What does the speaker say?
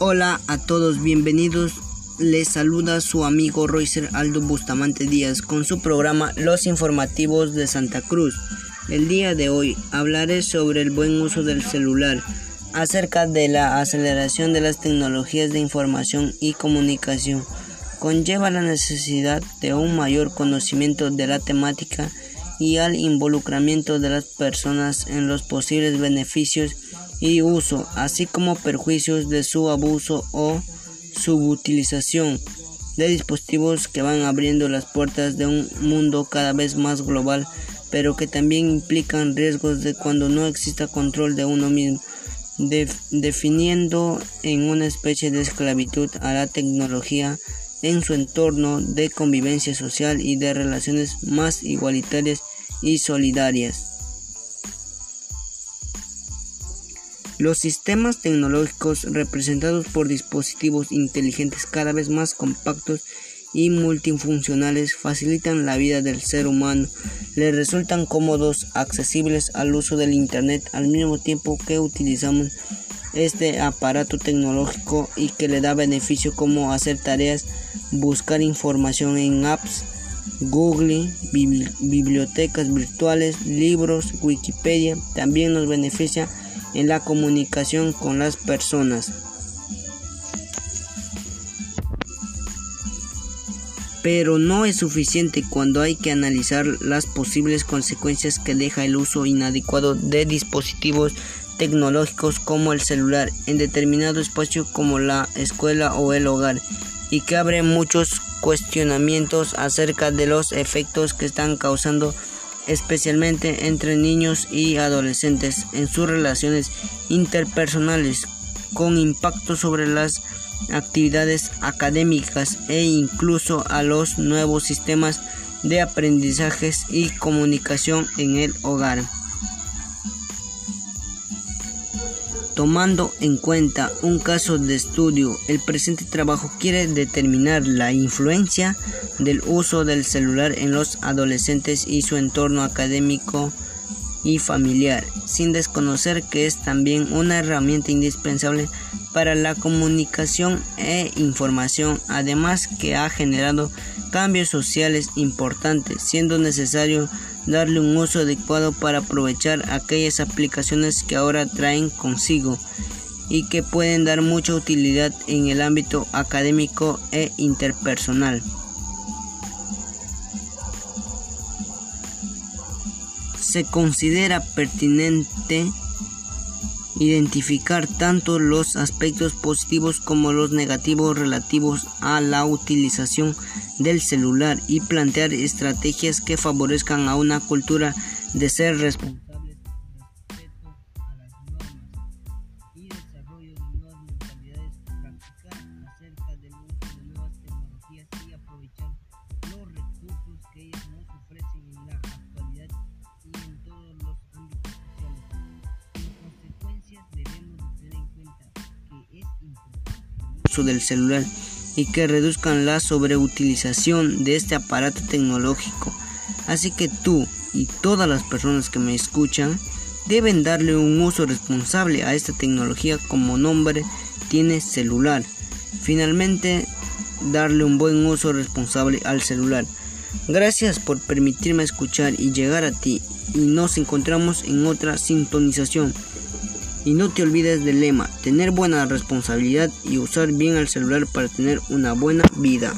Hola a todos, bienvenidos. Les saluda su amigo Roycer Aldo Bustamante Díaz con su programa Los Informativos de Santa Cruz. El día de hoy hablaré sobre el buen uso del celular, acerca de la aceleración de las tecnologías de información y comunicación. Conlleva la necesidad de un mayor conocimiento de la temática y al involucramiento de las personas en los posibles beneficios y uso, así como perjuicios de su abuso o subutilización de dispositivos que van abriendo las puertas de un mundo cada vez más global, pero que también implican riesgos de cuando no exista control de uno mismo, definiendo en una especie de esclavitud a la tecnología en su entorno de convivencia social y de relaciones más igualitarias y solidarias. Los sistemas tecnológicos representados por dispositivos inteligentes cada vez más compactos y multifuncionales facilitan la vida del ser humano, le resultan cómodos, accesibles al uso del Internet al mismo tiempo que utilizamos este aparato tecnológico y que le da beneficio como hacer tareas, buscar información en apps, Google, bibliotecas virtuales, libros, Wikipedia, también nos beneficia en la comunicación con las personas. Pero no es suficiente cuando hay que analizar las posibles consecuencias que deja el uso inadecuado de dispositivos tecnológicos como el celular en determinado espacio como la escuela o el hogar y que abre muchos cuestionamientos acerca de los efectos que están causando especialmente entre niños y adolescentes en sus relaciones interpersonales, con impacto sobre las actividades académicas e incluso a los nuevos sistemas de aprendizajes y comunicación en el hogar. Tomando en cuenta un caso de estudio, el presente trabajo quiere determinar la influencia del uso del celular en los adolescentes y su entorno académico y familiar, sin desconocer que es también una herramienta indispensable para la comunicación e información, además que ha generado cambios sociales importantes, siendo necesario darle un uso adecuado para aprovechar aquellas aplicaciones que ahora traen consigo y que pueden dar mucha utilidad en el ámbito académico e interpersonal. Se considera pertinente identificar tanto los aspectos positivos como los negativos relativos a la utilización del celular y plantear estrategias que favorezcan a una cultura de ser responsable del celular y que reduzcan la sobreutilización de este aparato tecnológico. Así que tú y todas las personas que me escuchan deben darle un uso responsable a esta tecnología como nombre tiene celular. Finalmente, darle un buen uso responsable al celular. Gracias por permitirme escuchar y llegar a ti y nos encontramos en otra sintonización. Y no te olvides del lema, tener buena responsabilidad y usar bien el celular para tener una buena vida.